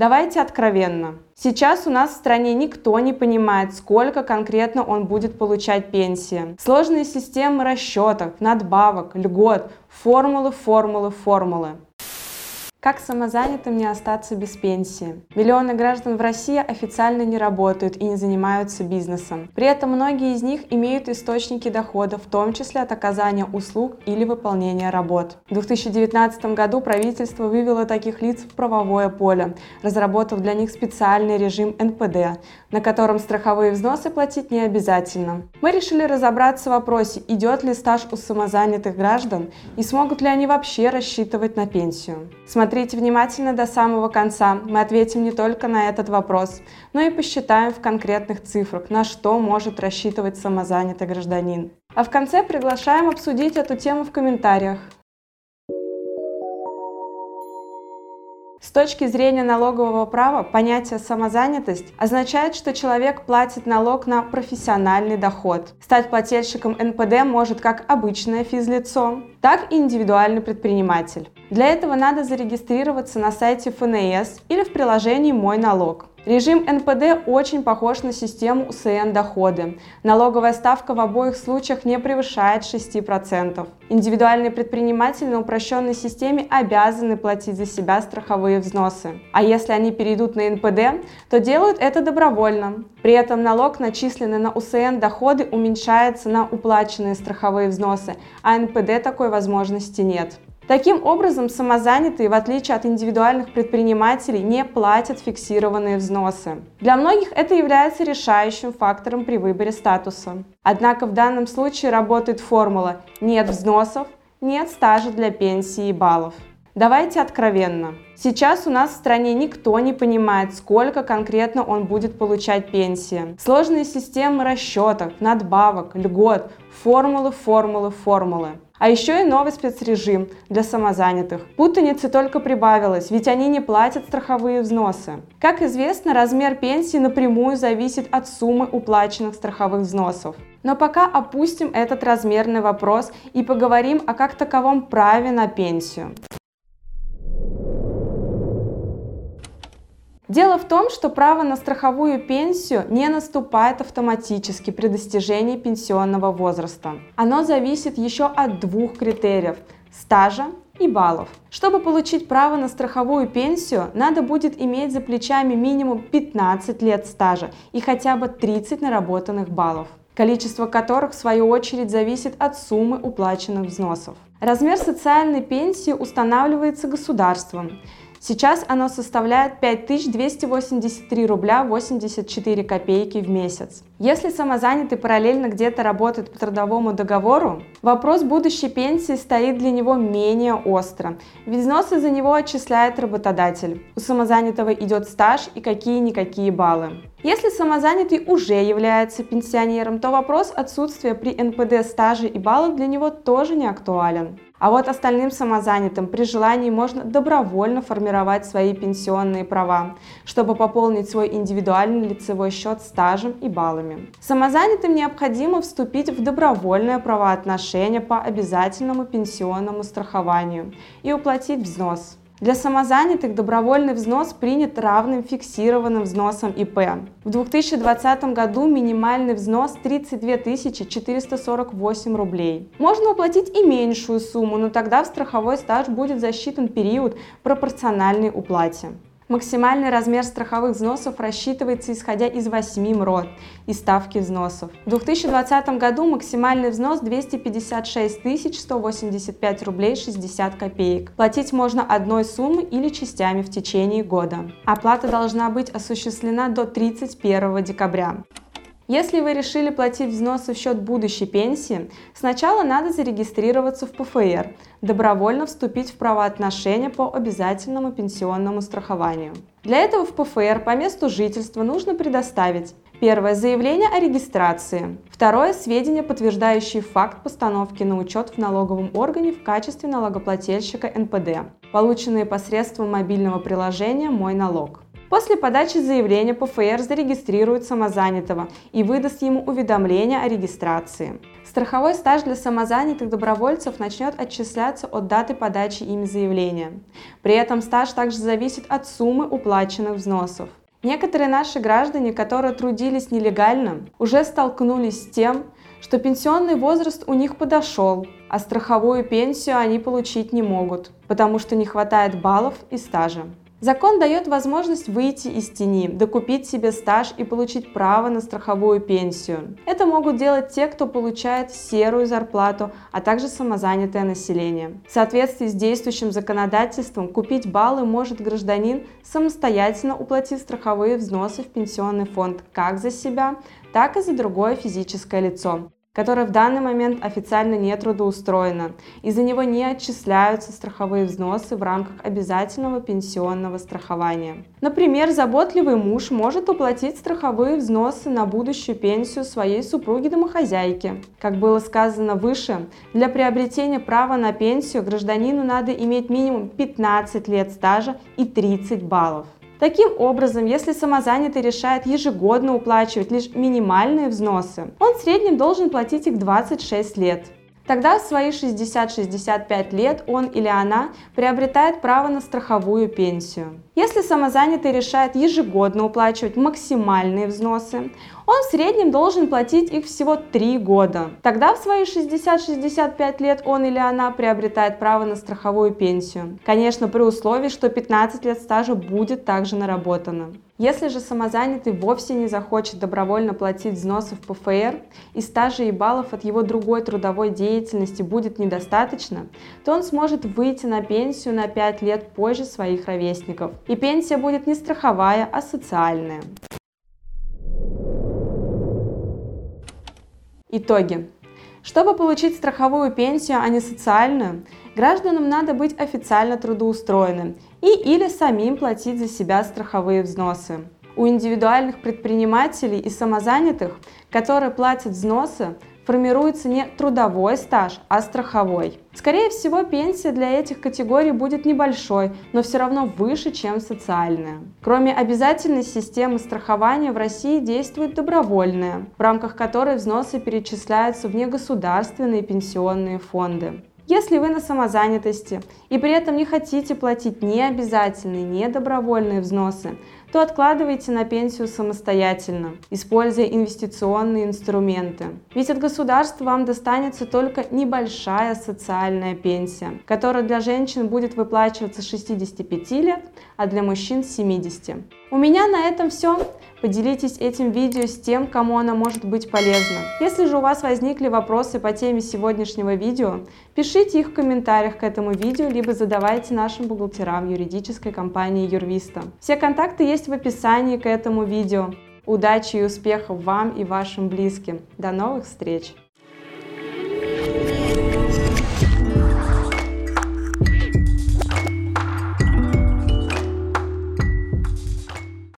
Давайте откровенно. Сейчас у нас в стране никто не понимает, сколько конкретно он будет получать пенсии. Сложные системы расчетов, надбавок, льгот, формулы, формулы, формулы. Как самозанятым не остаться без пенсии? Миллионы граждан в России официально не работают и не занимаются бизнесом. При этом многие из них имеют источники дохода, в том числе от оказания услуг или выполнения работ. В 2019 году правительство вывело таких лиц в правовое поле, разработав для них специальный режим НПД, на котором страховые взносы платить не обязательно. Мы решили разобраться в вопросе, идет ли стаж у самозанятых граждан и смогут ли они вообще рассчитывать на пенсию. Смотрите внимательно до самого конца. Мы ответим не только на этот вопрос, но и посчитаем в конкретных цифрах, на что может рассчитывать самозанятый гражданин. А в конце приглашаем обсудить эту тему в комментариях. С точки зрения налогового права, понятие самозанятость означает, что человек платит налог на профессиональный доход. Стать плательщиком НПД может как обычное физлицо, так и индивидуальный предприниматель. Для этого надо зарегистрироваться на сайте ФНС или в приложении «Мой налог». Режим НПД очень похож на систему УСН доходы. Налоговая ставка в обоих случаях не превышает 6%. Индивидуальные предприниматели на упрощенной системе обязаны платить за себя страховые взносы. А если они перейдут на НПД, то делают это добровольно. При этом налог, начисленный на УСН доходы, уменьшается на уплаченные страховые взносы, а НПД такой возможности нет. Таким образом, самозанятые, в отличие от индивидуальных предпринимателей, не платят фиксированные взносы. Для многих это является решающим фактором при выборе статуса. Однако в данном случае работает формула «нет взносов, нет стажа для пенсии и баллов». Давайте откровенно. Сейчас у нас в стране никто не понимает, сколько конкретно он будет получать пенсии. Сложные системы расчетов, надбавок, льгот, формулы, формулы, формулы. А еще и новый спецрежим для самозанятых. Путаницы только прибавилось, ведь они не платят страховые взносы. Как известно, размер пенсии напрямую зависит от суммы уплаченных страховых взносов. Но пока опустим этот размерный вопрос и поговорим о как таковом праве на пенсию. Дело в том, что право на страховую пенсию не наступает автоматически при достижении пенсионного возраста. Оно зависит еще от двух критериев – стажа и баллов. Чтобы получить право на страховую пенсию, надо будет иметь за плечами минимум 15 лет стажа и хотя бы 30 наработанных баллов количество которых в свою очередь зависит от суммы уплаченных взносов. Размер социальной пенсии устанавливается государством. Сейчас оно составляет 5283 рубля 84 копейки в месяц. Если самозанятый параллельно где-то работает по трудовому договору, вопрос будущей пенсии стоит для него менее остро, ведь взносы за него отчисляет работодатель. У самозанятого идет стаж и какие-никакие баллы. Если самозанятый уже является пенсионером, то вопрос отсутствия при НПД стажа и баллов для него тоже не актуален. А вот остальным самозанятым при желании можно добровольно формировать свои пенсионные права, чтобы пополнить свой индивидуальный лицевой счет стажем и баллами. Самозанятым необходимо вступить в добровольное правоотношение по обязательному пенсионному страхованию и уплатить взнос. Для самозанятых добровольный взнос принят равным фиксированным взносом ИП. В 2020 году минимальный взнос 32 448 рублей. Можно уплатить и меньшую сумму, но тогда в страховой стаж будет засчитан период пропорциональной уплате. Максимальный размер страховых взносов рассчитывается исходя из 8 МРОД и ставки взносов. В 2020 году максимальный взнос 256 185 рублей 60 копеек. Платить можно одной суммой или частями в течение года. Оплата должна быть осуществлена до 31 декабря. Если вы решили платить взносы в счет будущей пенсии, сначала надо зарегистрироваться в ПФР, добровольно вступить в правоотношения по обязательному пенсионному страхованию. Для этого в ПФР по месту жительства нужно предоставить Первое – заявление о регистрации. Второе – сведения, подтверждающие факт постановки на учет в налоговом органе в качестве налогоплательщика НПД, полученные посредством мобильного приложения «Мой налог». После подачи заявления ПФР зарегистрирует самозанятого и выдаст ему уведомление о регистрации. Страховой стаж для самозанятых добровольцев начнет отчисляться от даты подачи ими заявления. При этом стаж также зависит от суммы уплаченных взносов. Некоторые наши граждане, которые трудились нелегально, уже столкнулись с тем, что пенсионный возраст у них подошел, а страховую пенсию они получить не могут, потому что не хватает баллов и стажа. Закон дает возможность выйти из тени, докупить себе стаж и получить право на страховую пенсию. Это могут делать те, кто получает серую зарплату, а также самозанятое население. В соответствии с действующим законодательством купить баллы может гражданин, самостоятельно уплатив страховые взносы в пенсионный фонд как за себя, так и за другое физическое лицо которое в данный момент официально не трудоустроено, и за него не отчисляются страховые взносы в рамках обязательного пенсионного страхования. Например, заботливый муж может уплатить страховые взносы на будущую пенсию своей супруги-домохозяйки. Как было сказано выше, для приобретения права на пенсию гражданину надо иметь минимум 15 лет стажа и 30 баллов. Таким образом, если самозанятый решает ежегодно уплачивать лишь минимальные взносы, он в среднем должен платить их 26 лет. Тогда в свои 60-65 лет он или она приобретает право на страховую пенсию. Если самозанятый решает ежегодно уплачивать максимальные взносы, он в среднем должен платить их всего 3 года. Тогда в свои 60-65 лет он или она приобретает право на страховую пенсию. Конечно, при условии, что 15 лет стажа будет также наработано. Если же самозанятый вовсе не захочет добровольно платить взносы в ПФР и стажа и баллов от его другой трудовой деятельности будет недостаточно, то он сможет выйти на пенсию на 5 лет позже своих ровесников. И пенсия будет не страховая, а социальная. Итоги. Чтобы получить страховую пенсию, а не социальную, гражданам надо быть официально трудоустроенным и или самим платить за себя страховые взносы. У индивидуальных предпринимателей и самозанятых, которые платят взносы, формируется не трудовой стаж, а страховой. Скорее всего, пенсия для этих категорий будет небольшой, но все равно выше, чем социальная. Кроме обязательной системы страхования в России действует добровольная, в рамках которой взносы перечисляются в негосударственные пенсионные фонды. Если вы на самозанятости и при этом не хотите платить ни обязательные, ни добровольные взносы, то откладывайте на пенсию самостоятельно, используя инвестиционные инструменты. Ведь от государства вам достанется только небольшая социальная пенсия, которая для женщин будет выплачиваться с 65 лет, а для мужчин с 70. У меня на этом все. Поделитесь этим видео с тем, кому оно может быть полезно. Если же у вас возникли вопросы по теме сегодняшнего видео, пишите их в комментариях к этому видео, либо задавайте нашим бухгалтерам юридической компании Юрвиста. Все контакты есть в описании к этому видео. Удачи и успехов вам и вашим близким. До новых встреч!